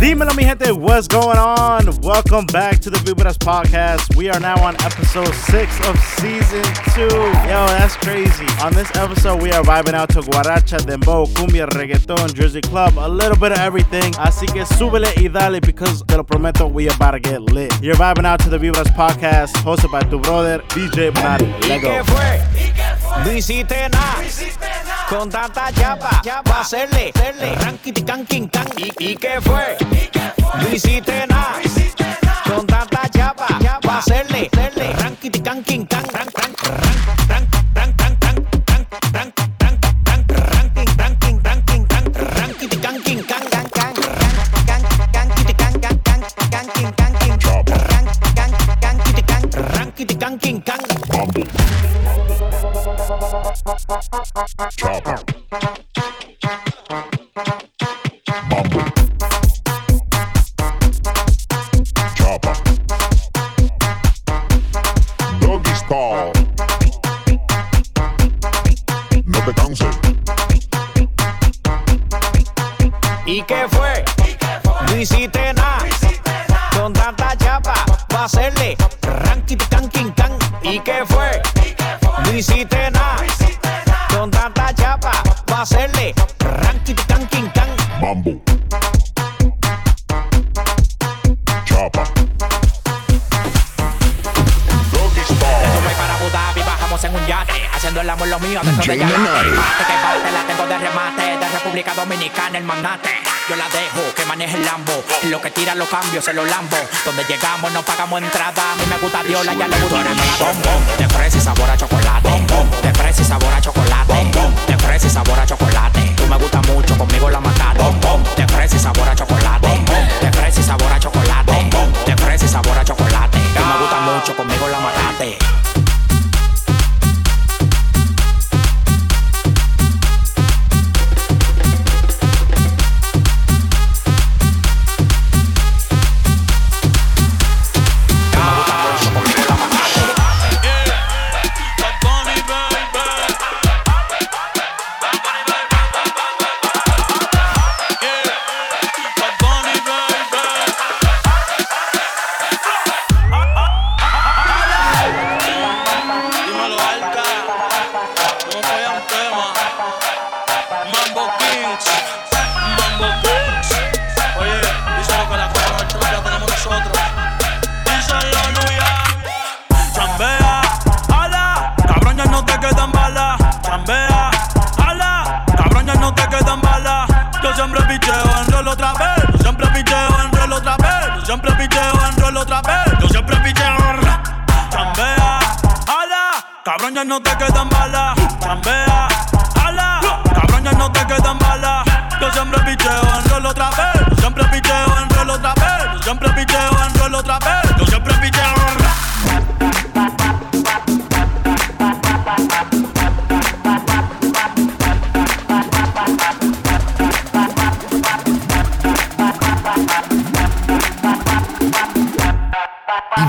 Dímelo, mi gente, what's going on? Welcome back to the Vibras podcast. We are now on episode six of season two. Yo, that's crazy. On this episode, we are vibing out to guaracha, dembow, cumbia, reggaeton, Jersey club, a little bit of everything. Así que súbele y dale because te lo prometo, we about to get lit. You're vibing out to the Vibras podcast, hosted by tu brother, DJ Bernardo. Let go. ¿Qué fue? No hiciste nada. Con tanta chapa, pa' hacerle, hacerle, ranking, can, king, can. ¿Y, ¿Y qué fue? No hiciste nada. Con tanta chapa, pa' hacerle, hacerle, ranking, can, king, can. Ran, ran, ran, ran, ran, ran, ran, ran, ran, ran, ranking, ranking, ranking, ran, ranking, can, can, can, Chopper. El magnate Yo la dejo, que maneje el Lambo. En lo que tira los cambios, se los lambo. Donde llegamos no pagamos entrada. A mí me gusta Diola, ya le gusta bombón. De fresa y sabor a chocolate. De fresa y sabor a chocolate. De fresa y sabor a chocolate. Tú me gusta mucho, conmigo la mataste De fresa y sabor a chocolate. De fresa y sabor a chocolate. De fresa y sabor a chocolate. Tú me gusta mucho, conmigo la mataste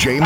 DJ.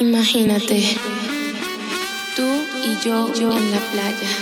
Imagínate, tú y yo, yo en la playa.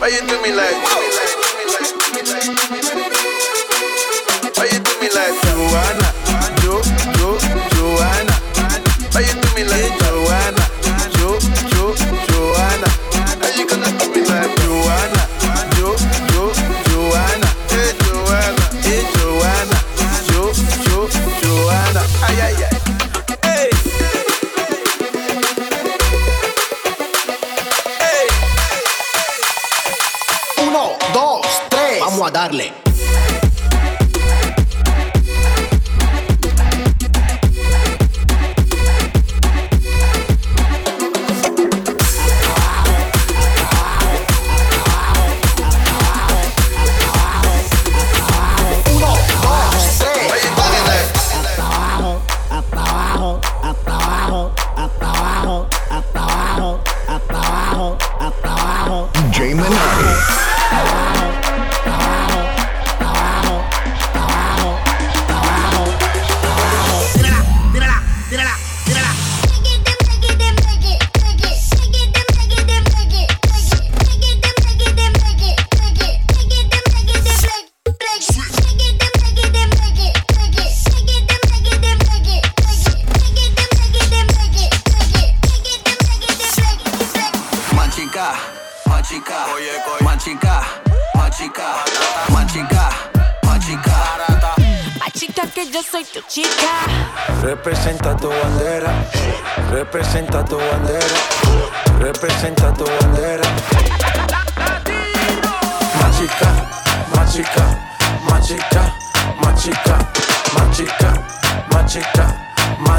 Why you do me like?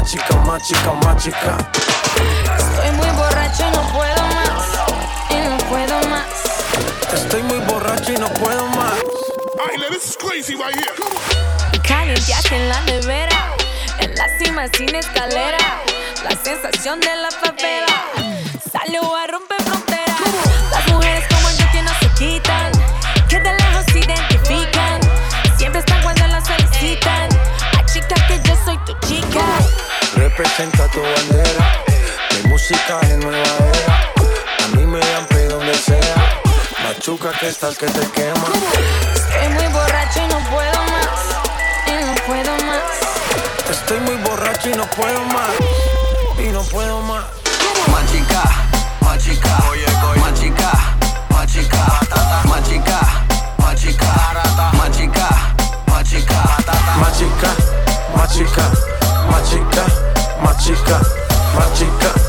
Machica, machica, machica. Estoy muy borracho y no puedo más. Y no puedo más. Estoy muy borracho y no puedo más. Now this is crazy right here. En la nevera, en la cima sin escalera, la sensación de la favela salió a romper fronteras. Las mujeres como yo que no se quitan, Representa tu bandera, mi música es nueva era. A mí me dan play donde sea. Machuca que estás que te quema. Estoy muy borracho y no puedo más, y no puedo más. Estoy muy borracho y no puedo más. Y no puedo más. Machica, machica, machica, machica, machica, machica, machica, machica, Machica, machica, machica, chica, my chica.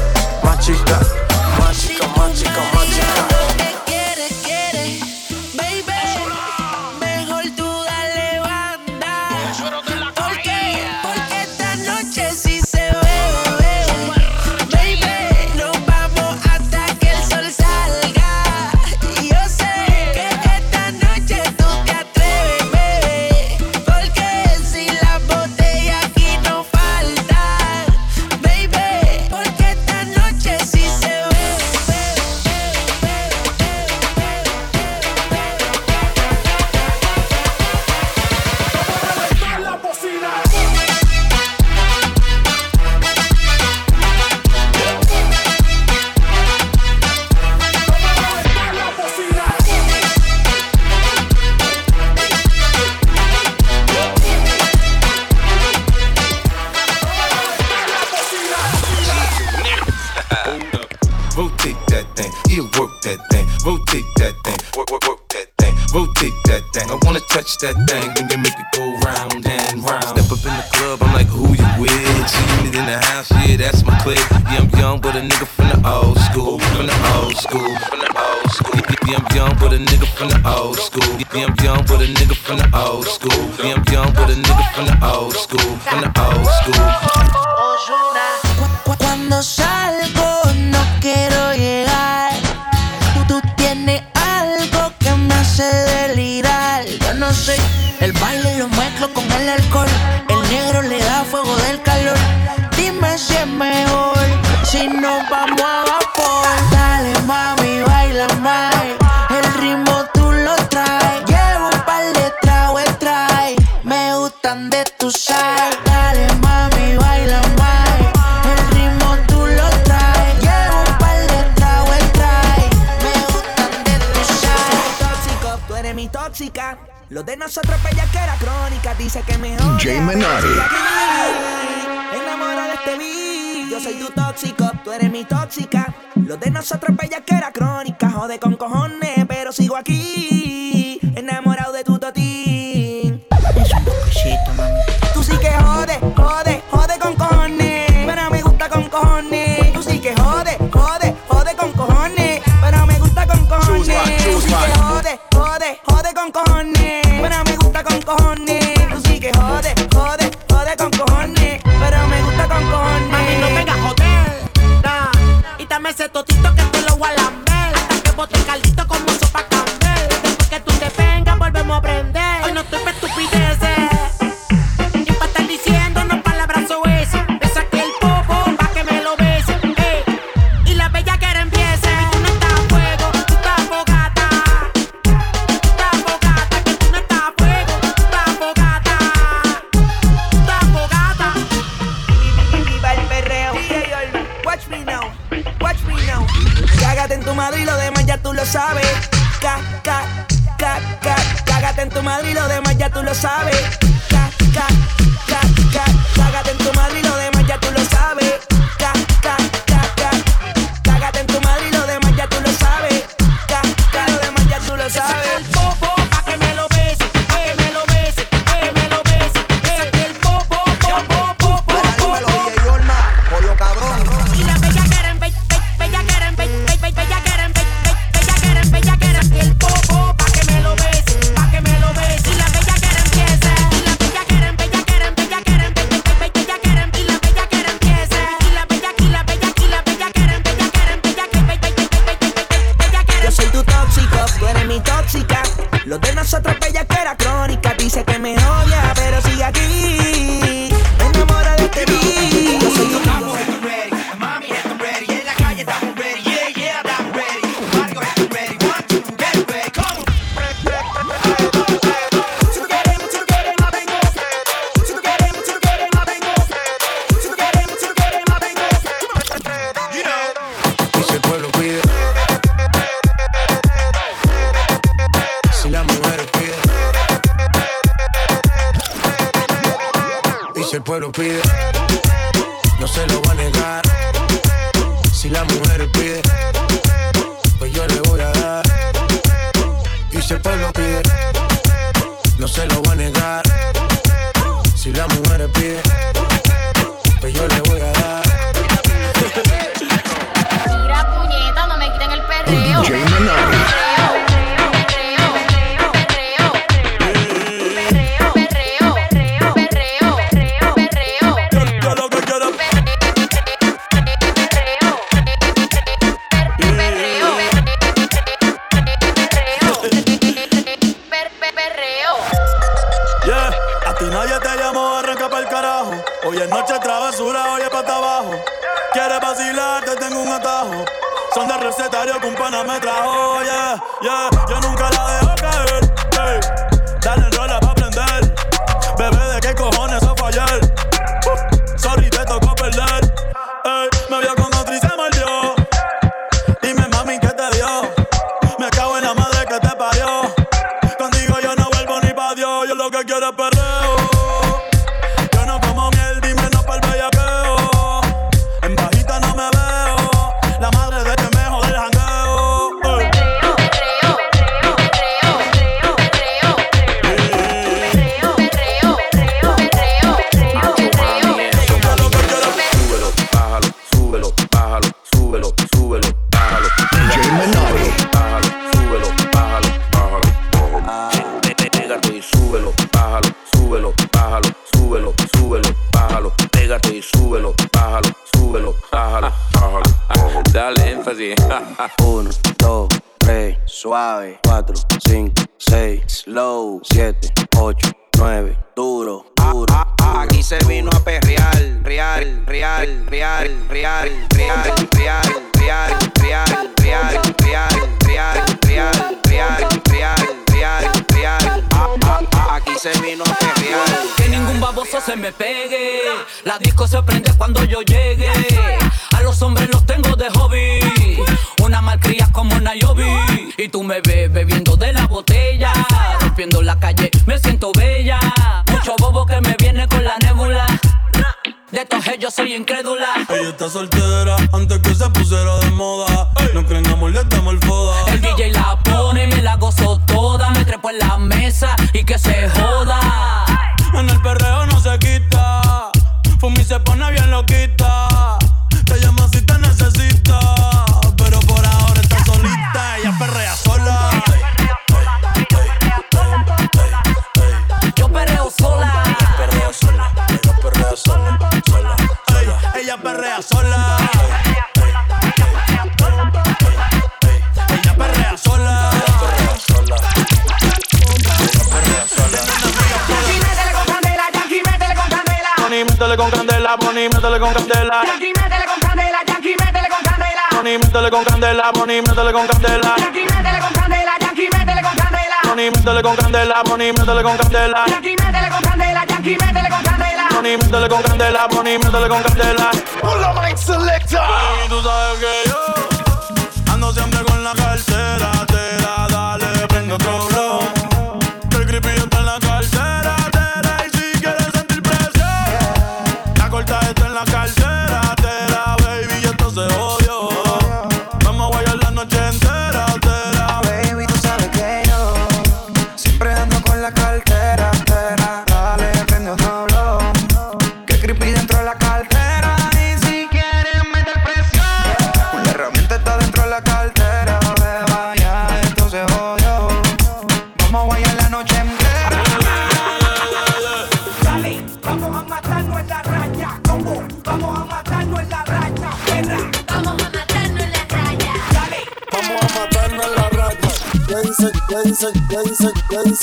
that thing, and then make it go round and round. Step up in the club, I'm like, who you with? She in the house, yeah, that's my clique. Yeah, I'm young, but a nigga from the old school, from the old school, from the old school. Yeah, I'm young, but a nigga from the old school. Yeah, I'm young, but a nigga from the old school. Yeah, I'm young, but a nigga from the old school, from the old school. Cuando sale con el alcohol. El negro le da fuego del Los de nosotros pues, era crónica, dice que mejor. DJ Menotti. Enamora de este beat. Yo soy tu tóxico, tú eres mi tóxica. Los de nosotros pues, era crónica, jode con cojones, pero sigo aquí. Cágate en tu madre y lo demás ya tú lo sabes. Ca, ca, ca, ca, cágate en tu madre y lo demás ya tú lo sabes. Ca, ca, ca, ca, cágate en tu madre y lo demás ya tú lo sabes. era crónica, dice que me odia. pide. lo que quiere es é perreo. 1, 2, 3, suave. 4, 5, 6, slow. 7, 8, 9, duro, duro. Aquí se vino a perrear, real, real, real, real, real, real, real, real, real, real, real, real, real, real, real, real. Aquí se vino a perrear. Que ningún baboso se me pegue Y tú me ves bebiendo de la botella. Rompiendo la calle, me siento bella. Mucho bobo que me viene con la nébula. De estos yo soy incrédula. Ella está soltera antes que se pusiera de moda. No creen amor, le damos el foda. El DJ la pone y me la gozo toda. Me trepo en la mesa y que se joda. En el perreo no se quita. Fumi se pone bien loquita. Con candela. Yankee, métele con candela, Yankee, métele con candela. Bonnie, métele con candela, Bonnie, métele con candela. Yankee, métele con candela, Yankee, métele con candela. Bonnie, métele con candela, Bonnie, métele con candela. Yankee, métele con candela, Yankee, métele con candela. Bonnie, métele con candela, Bonnie, métele con candela. Hola, Mike Selector. Y tú sabes que yo ando siempre con la cartera, tera, dale, prende otro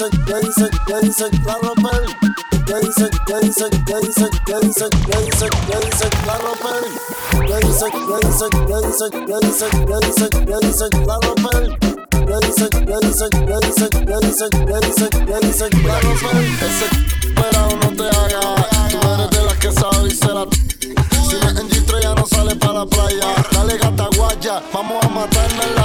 dice, qué. Ese no te de las que sabe será ya no sale para la playa. Dale gata guaya, vamos a matarnos en la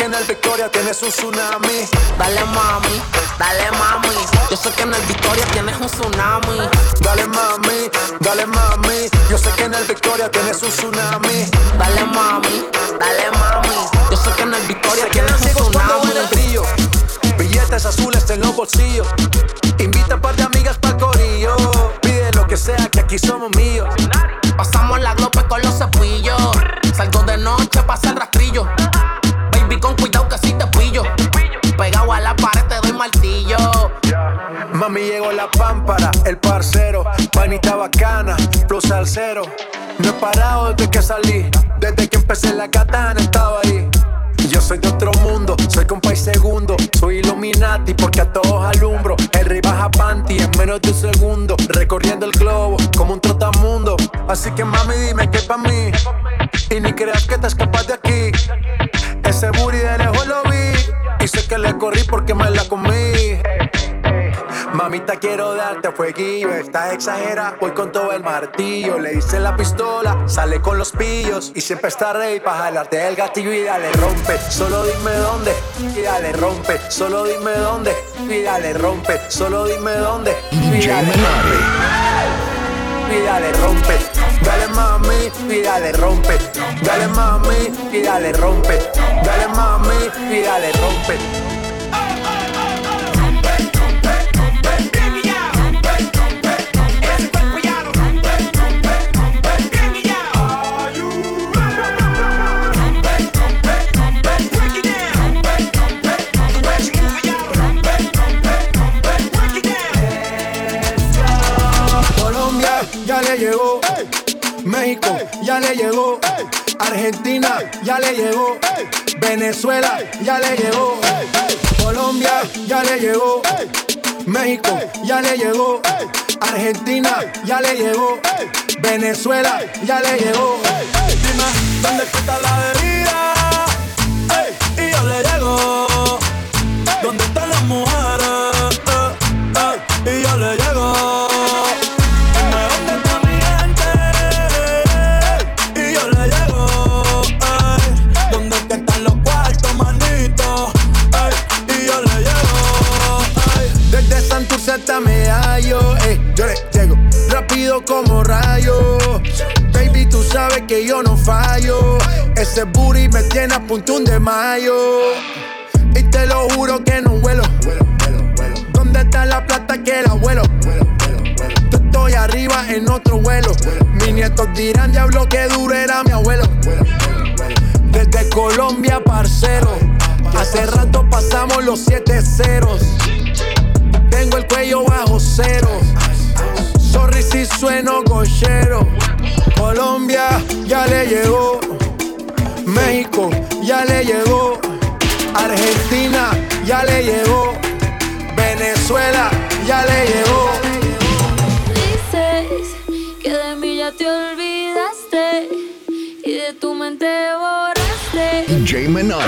que en el Victoria tienes un tsunami. Dale mami, dale mami. Yo sé que en el Victoria tienes un tsunami. Dale mami, dale mami. Yo sé que en el Victoria tienes un tsunami. Dale mami, dale mami. Yo sé que en el Victoria tienes un tsunami. ven el. Billetes azules en los bolsillos. Invita a un par de amigas para corillo. Pide lo que sea, que aquí somos míos. Pasamos la glope con los cepillos. Salgo de noche, pasa el rastrillo. Con cuidado que si te pillo. Pegado a la pared te doy martillo. Mami llegó la pámpara, el parcero, panita bacana, plus al cero. No he parado desde que salí, desde que empecé la katana estaba ahí. Yo soy de otro mundo, soy compa y segundo. Soy Illuminati porque a todos alumbro. El rey baja panty en menos de un segundo. Recorriendo el globo como un trotamundo. Así que mami, dime que pa' mí. Y ni creas que te escapas de aquí. Ese booty de lejos lo vi. Y sé que le corrí porque me la comí. Mami, Mamita, quiero darte fueguillo. Estás exagera, voy con todo el martillo. Le hice la pistola, sale con los pillos. Y siempre está rey para jalarte el gatillo y dale rompe. Solo dime dónde y dale rompe. Solo dime dónde y dale rompe. Solo dime dónde y dale rompe. Y dale rompe. Dale mami y dale rompe. Dale mami y dale rompe. Dale mami y dale rompe. Argentina ya le llegó. Venezuela ya le llegó. Colombia ya le llegó. México ya le llegó. Argentina ya le llegó. Venezuela ya le llegó. Dime, ¿dónde está la bebida? Y yo le llego. ¿Dónde están las mujeres? Tiene a puntún de mayo. Y te lo juro que no vuelo. ¿Dónde está la plata que el abuelo? Yo estoy arriba en otro vuelo. Mis nietos dirán, diablo, que duro era mi abuelo. Desde Colombia, parcero. Hace rato pasamos los siete ceros. Tengo el cuello bajo cero. Sorry si sueno gochero. Colombia ya le llegó. México ya le llegó. Argentina ya le llegó. Venezuela ya le llegó. Dices que de mí ya te olvidaste y de tu mente borraste. DJ Menotti.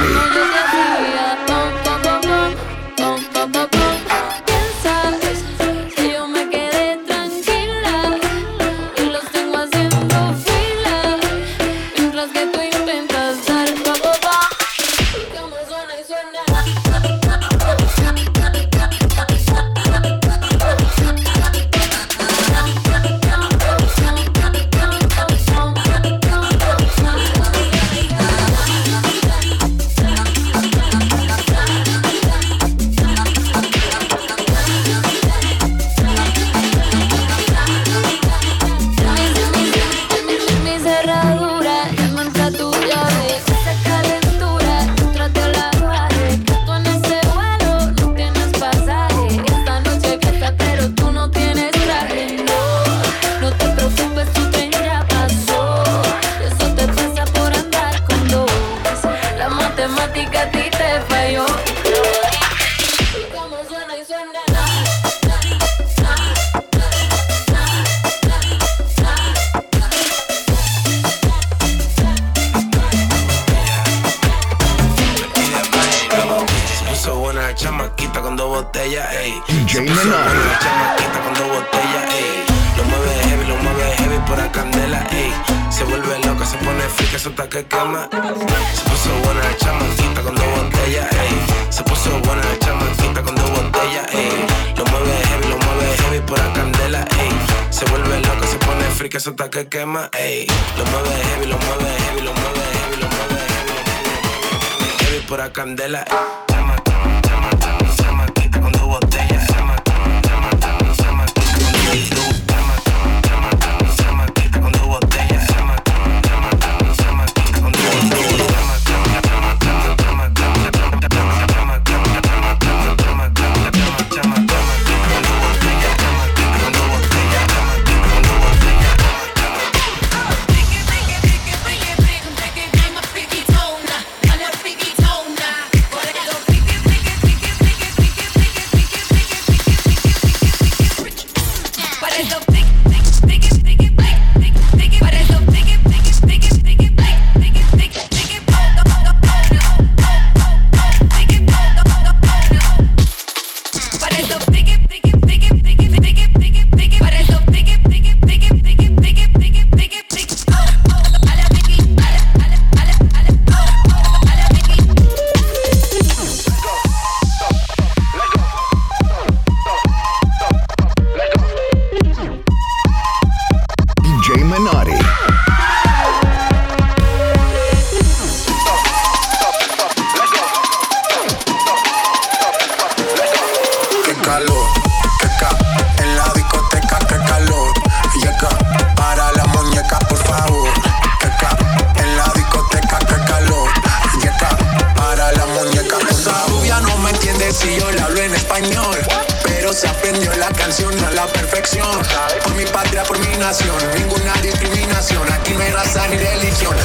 Frica, está que quema, ey. Lo mueve heavy, lo mueve heavy, lo mueve heavy, lo mueve heavy, lo mueve heavy, heavy por la candela. Chamaquita ninguna discriminación. Aquí no hay raza ni religión.